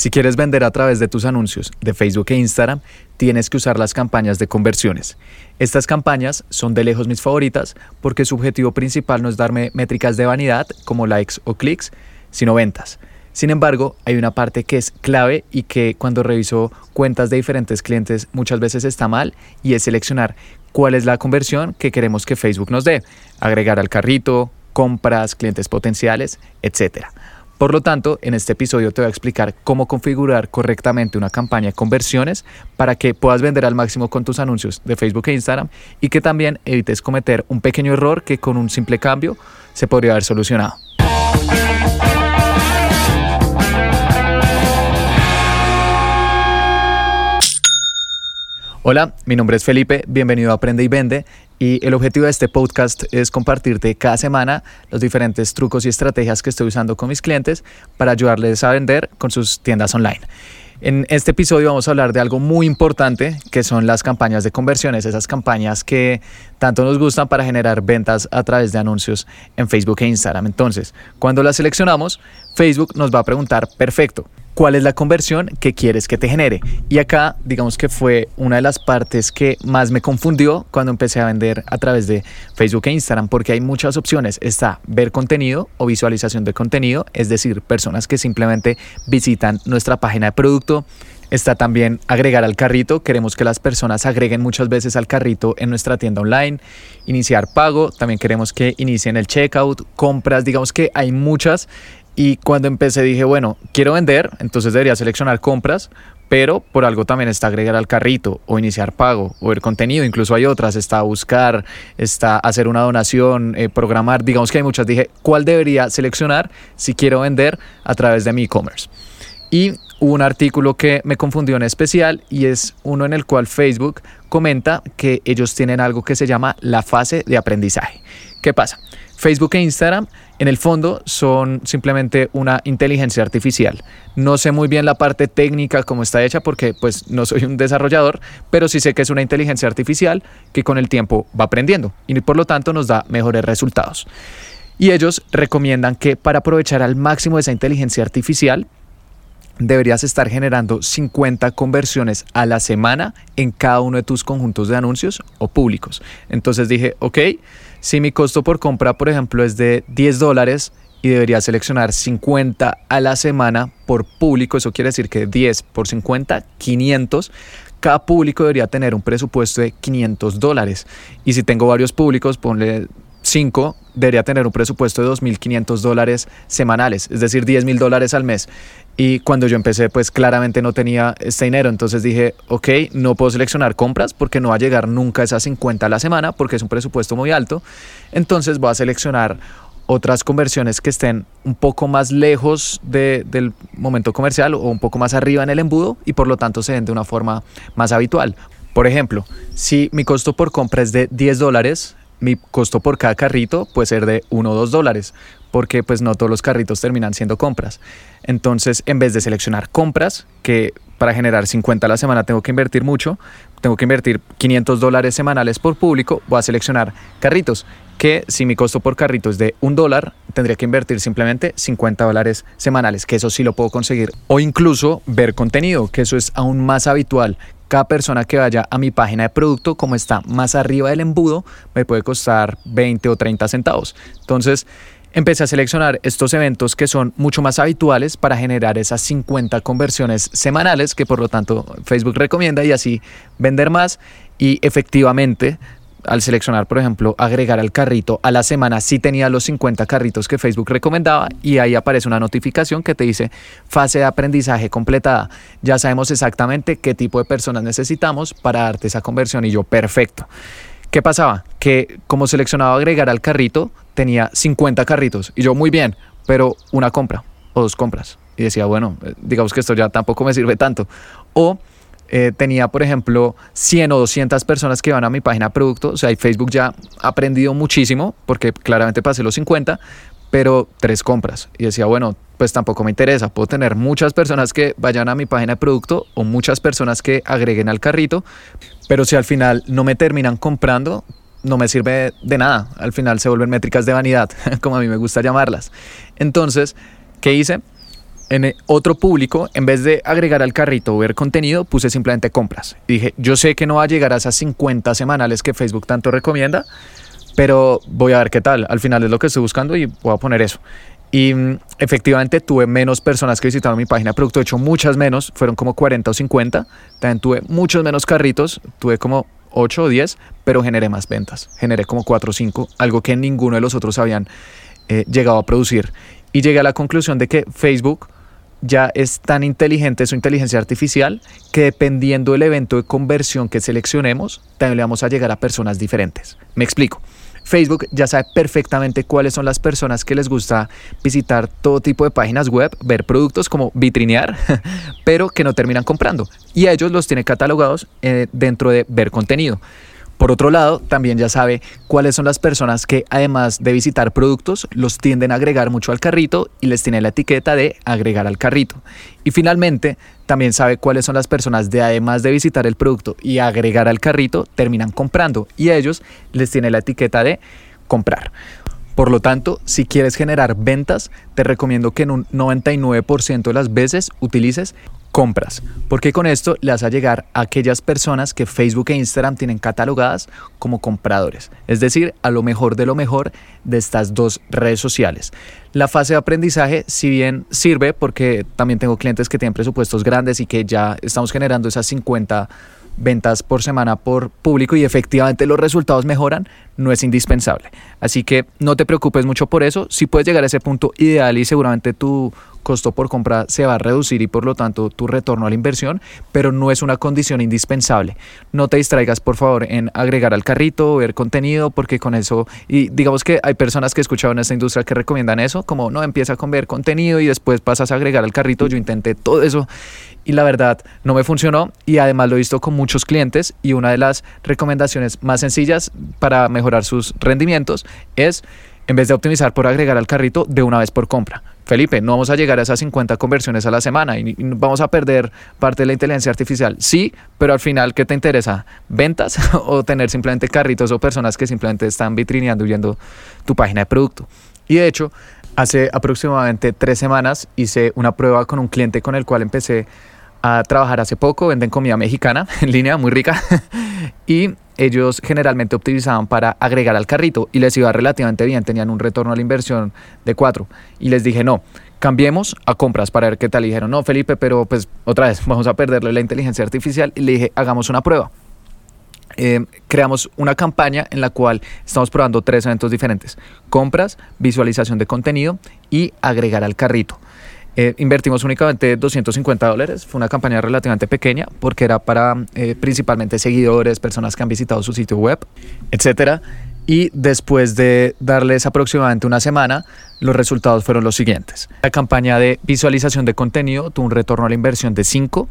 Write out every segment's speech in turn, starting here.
Si quieres vender a través de tus anuncios de Facebook e Instagram, tienes que usar las campañas de conversiones. Estas campañas son de lejos mis favoritas porque su objetivo principal no es darme métricas de vanidad como likes o clics, sino ventas. Sin embargo, hay una parte que es clave y que cuando reviso cuentas de diferentes clientes muchas veces está mal y es seleccionar cuál es la conversión que queremos que Facebook nos dé. Agregar al carrito, compras, clientes potenciales, etcétera. Por lo tanto, en este episodio te voy a explicar cómo configurar correctamente una campaña de conversiones para que puedas vender al máximo con tus anuncios de Facebook e Instagram y que también evites cometer un pequeño error que con un simple cambio se podría haber solucionado. Hola, mi nombre es Felipe, bienvenido a Aprende y Vende y el objetivo de este podcast es compartirte cada semana los diferentes trucos y estrategias que estoy usando con mis clientes para ayudarles a vender con sus tiendas online. En este episodio vamos a hablar de algo muy importante que son las campañas de conversiones, esas campañas que tanto nos gustan para generar ventas a través de anuncios en Facebook e Instagram. Entonces, cuando las seleccionamos, Facebook nos va a preguntar, perfecto, cuál es la conversión que quieres que te genere. Y acá, digamos que fue una de las partes que más me confundió cuando empecé a vender a través de Facebook e Instagram, porque hay muchas opciones. Está ver contenido o visualización de contenido, es decir, personas que simplemente visitan nuestra página de producto. Está también agregar al carrito. Queremos que las personas agreguen muchas veces al carrito en nuestra tienda online. Iniciar pago. También queremos que inicien el checkout. Compras. Digamos que hay muchas y cuando empecé dije, bueno, quiero vender, entonces debería seleccionar compras, pero por algo también está agregar al carrito o iniciar pago o ver contenido. Incluso hay otras, está buscar, está hacer una donación, eh, programar. Digamos que hay muchas. Dije, ¿cuál debería seleccionar si quiero vender a través de mi e-commerce? Y hubo un artículo que me confundió en especial y es uno en el cual Facebook comenta que ellos tienen algo que se llama la fase de aprendizaje. ¿Qué pasa? Facebook e Instagram en el fondo son simplemente una inteligencia artificial. No sé muy bien la parte técnica cómo está hecha porque pues no soy un desarrollador, pero sí sé que es una inteligencia artificial que con el tiempo va aprendiendo y por lo tanto nos da mejores resultados. Y ellos recomiendan que para aprovechar al máximo esa inteligencia artificial, deberías estar generando 50 conversiones a la semana en cada uno de tus conjuntos de anuncios o públicos. Entonces dije, ok, si mi costo por compra, por ejemplo, es de 10 dólares y debería seleccionar 50 a la semana por público, eso quiere decir que 10 por 50, 500. Cada público debería tener un presupuesto de 500 dólares. Y si tengo varios públicos, ponle 5, debería tener un presupuesto de 2.500 dólares semanales, es decir, 10.000 dólares al mes. Y cuando yo empecé, pues claramente no tenía este dinero. Entonces dije, ok, no puedo seleccionar compras porque no va a llegar nunca a esas 50 a la semana porque es un presupuesto muy alto. Entonces voy a seleccionar otras conversiones que estén un poco más lejos del momento comercial o un poco más arriba en el embudo y por lo tanto se den de una forma más habitual. Por ejemplo, si mi costo por compra es de 10 dólares, mi costo por cada carrito puede ser de 1 o 2 dólares, porque pues no todos los carritos terminan siendo compras. Entonces, en vez de seleccionar compras, que para generar 50 a la semana tengo que invertir mucho, tengo que invertir 500 dólares semanales por público, voy a seleccionar carritos, que si mi costo por carrito es de un dólar, tendría que invertir simplemente 50 dólares semanales, que eso sí lo puedo conseguir. O incluso ver contenido, que eso es aún más habitual. Cada persona que vaya a mi página de producto, como está más arriba del embudo, me puede costar 20 o 30 centavos. Entonces, empecé a seleccionar estos eventos que son mucho más habituales para generar esas 50 conversiones semanales que por lo tanto Facebook recomienda y así vender más y efectivamente al seleccionar, por ejemplo, agregar al carrito a la semana, sí tenía los 50 carritos que Facebook recomendaba y ahí aparece una notificación que te dice fase de aprendizaje completada. Ya sabemos exactamente qué tipo de personas necesitamos para darte esa conversión y yo, perfecto. ¿Qué pasaba? Que como seleccionaba agregar al carrito, tenía 50 carritos y yo muy bien, pero una compra o dos compras. Y decía, bueno, eh, digamos que esto ya tampoco me sirve tanto. O eh, tenía, por ejemplo, 100 o 200 personas que van a mi página producto. O sea, Facebook ya ha aprendido muchísimo porque claramente pasé los 50, pero tres compras. Y decía, bueno, pues tampoco me interesa. Puedo tener muchas personas que vayan a mi página producto o muchas personas que agreguen al carrito, pero si al final no me terminan comprando, no me sirve de nada. Al final se vuelven métricas de vanidad, como a mí me gusta llamarlas. Entonces, ¿qué hice? En otro público, en vez de agregar al carrito o ver contenido, puse simplemente compras. dije, yo sé que no va a llegar a esas 50 semanales que Facebook tanto recomienda, pero voy a ver qué tal. Al final es lo que estoy buscando y voy a poner eso. Y mm, efectivamente tuve menos personas que visitaron mi página producto, de hecho muchas menos, fueron como 40 o 50. También tuve muchos menos carritos, tuve como 8 o 10, pero generé más ventas. Generé como 4 o 5, algo que ninguno de los otros habían eh, llegado a producir. Y llegué a la conclusión de que Facebook ya es tan inteligente su inteligencia artificial que dependiendo del evento de conversión que seleccionemos, también le vamos a llegar a personas diferentes. Me explico. Facebook ya sabe perfectamente cuáles son las personas que les gusta visitar todo tipo de páginas web, ver productos como vitrinear, pero que no terminan comprando. Y a ellos los tiene catalogados eh, dentro de ver contenido. Por otro lado, también ya sabe cuáles son las personas que además de visitar productos, los tienden a agregar mucho al carrito y les tiene la etiqueta de agregar al carrito. Y finalmente, también sabe cuáles son las personas de además de visitar el producto y agregar al carrito, terminan comprando y a ellos les tiene la etiqueta de comprar. Por lo tanto, si quieres generar ventas, te recomiendo que en un 99% de las veces utilices compras, porque con esto le vas a llegar a aquellas personas que Facebook e Instagram tienen catalogadas como compradores, es decir, a lo mejor de lo mejor de estas dos redes sociales. La fase de aprendizaje, si bien sirve, porque también tengo clientes que tienen presupuestos grandes y que ya estamos generando esas 50 ventas por semana por público y efectivamente los resultados mejoran, no es indispensable. Así que no te preocupes mucho por eso. Si puedes llegar a ese punto ideal y seguramente tu costo por compra se va a reducir y por lo tanto tu retorno a la inversión, pero no es una condición indispensable. No te distraigas por favor en agregar al carrito, ver contenido, porque con eso, y digamos que hay personas que he escuchado en esta industria que recomiendan eso, como no empieza con ver contenido y después pasas a agregar al carrito. Yo intenté todo eso y la verdad no me funcionó y además lo he visto con muchos clientes y una de las recomendaciones más sencillas para mejorar sus rendimientos es en vez de optimizar por agregar al carrito de una vez por compra. Felipe, no vamos a llegar a esas 50 conversiones a la semana y, vamos a perder parte de la inteligencia artificial. Sí, pero al final, ¿qué te interesa? ¿Ventas o tener simplemente carritos o personas que simplemente están vitrineando viendo tu página de producto? Y de hecho, hace aproximadamente tres semanas hice una prueba con un cliente con el cual empecé a trabajar hace poco. Venden comida mexicana en línea, muy rica. Y ellos generalmente optimizaban para agregar al carrito y les iba relativamente bien, tenían un retorno a la inversión de 4 y les dije no, cambiemos a compras para ver qué tal. Y dijeron, no, Felipe, pero pues otra vez vamos a perderle la inteligencia artificial. Y le dije, hagamos una prueba. Eh, creamos una campaña en la cual estamos probando tres eventos diferentes. Compras, visualización de contenido y agregar al carrito. Eh, invertimos únicamente 250 dólares, fue una campaña relativamente pequeña porque era para eh, principalmente seguidores, personas que han visitado su sitio web, etc. Y después de darles aproximadamente una semana, los resultados fueron los siguientes. La campaña de visualización de contenido tuvo un retorno a la inversión de 5,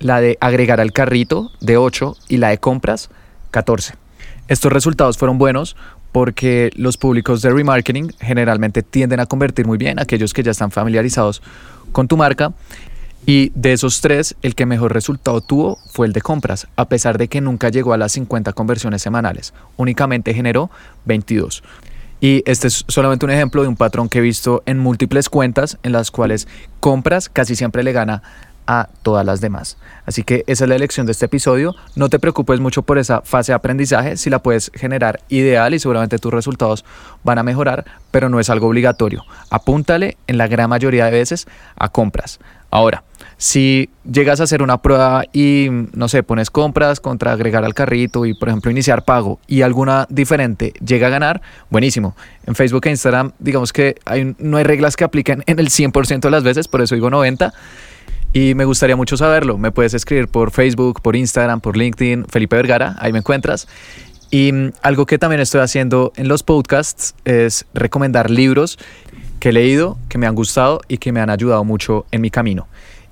la de agregar al carrito de 8 y la de compras 14. Estos resultados fueron buenos porque los públicos de remarketing generalmente tienden a convertir muy bien aquellos que ya están familiarizados con tu marca. Y de esos tres, el que mejor resultado tuvo fue el de compras, a pesar de que nunca llegó a las 50 conversiones semanales, únicamente generó 22. Y este es solamente un ejemplo de un patrón que he visto en múltiples cuentas en las cuales compras casi siempre le gana a todas las demás. Así que esa es la elección de este episodio. No te preocupes mucho por esa fase de aprendizaje, si la puedes generar ideal y seguramente tus resultados van a mejorar, pero no es algo obligatorio. Apúntale en la gran mayoría de veces a compras. Ahora, si llegas a hacer una prueba y, no sé, pones compras contra agregar al carrito y, por ejemplo, iniciar pago y alguna diferente llega a ganar, buenísimo. En Facebook e Instagram, digamos que hay, no hay reglas que apliquen en el 100% de las veces, por eso digo 90 y me gustaría mucho saberlo. Me puedes escribir por Facebook, por Instagram, por LinkedIn, Felipe Vergara, ahí me encuentras. Y mm, algo que también estoy haciendo en los podcasts es recomendar libros que he leído, que me han gustado y que me han ayudado mucho en mi camino.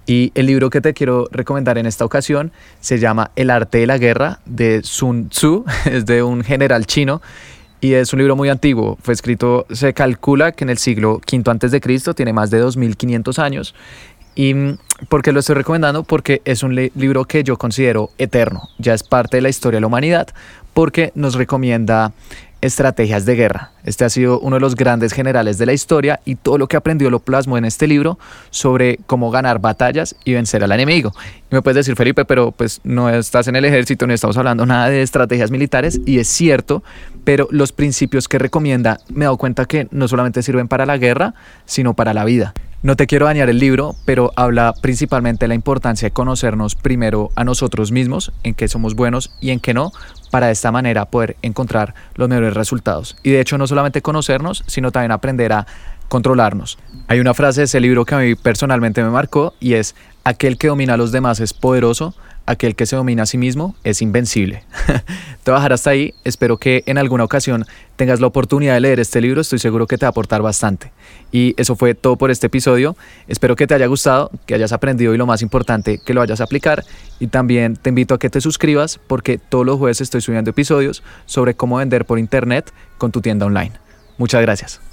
Y el libro que te quiero recomendar en esta ocasión se llama El arte de la guerra de Sun Tzu, es de un general chino y es un libro muy antiguo. Fue escrito, se calcula que en el siglo V antes de Cristo, tiene más de 2500 años ¿Y mm, por qué lo estoy recomendando? Porque es un libro que yo considero eterno, ya es parte de la historia de la humanidad, porque nos recomienda Estrategias de Guerra. Este ha sido uno de los grandes generales de la historia y todo lo que aprendió lo plasmó en este libro sobre cómo ganar batallas y vencer al enemigo. Y me puedes decir, Felipe, pero pues no estás en el ejército, no estamos hablando nada de estrategias militares y es cierto, pero los principios que recomienda me he dado cuenta que no solamente sirven para la guerra, sino para la vida. No te quiero dañar el libro, pero habla principalmente de la importancia de conocernos primero a nosotros mismos, en qué somos buenos y en qué no, para de esta manera poder encontrar los mejores resultados. Y de hecho no solamente conocernos, sino también aprender a controlarnos. Hay una frase de ese libro que a mí personalmente me marcó y es, aquel que domina a los demás es poderoso, aquel que se domina a sí mismo es invencible. te voy a dejar hasta ahí, espero que en alguna ocasión tengas la oportunidad de leer este libro, estoy seguro que te va a aportar bastante. Y eso fue todo por este episodio, espero que te haya gustado, que hayas aprendido y lo más importante, que lo vayas a aplicar. Y también te invito a que te suscribas porque todos los jueves estoy subiendo episodios sobre cómo vender por internet con tu tienda online. Muchas gracias.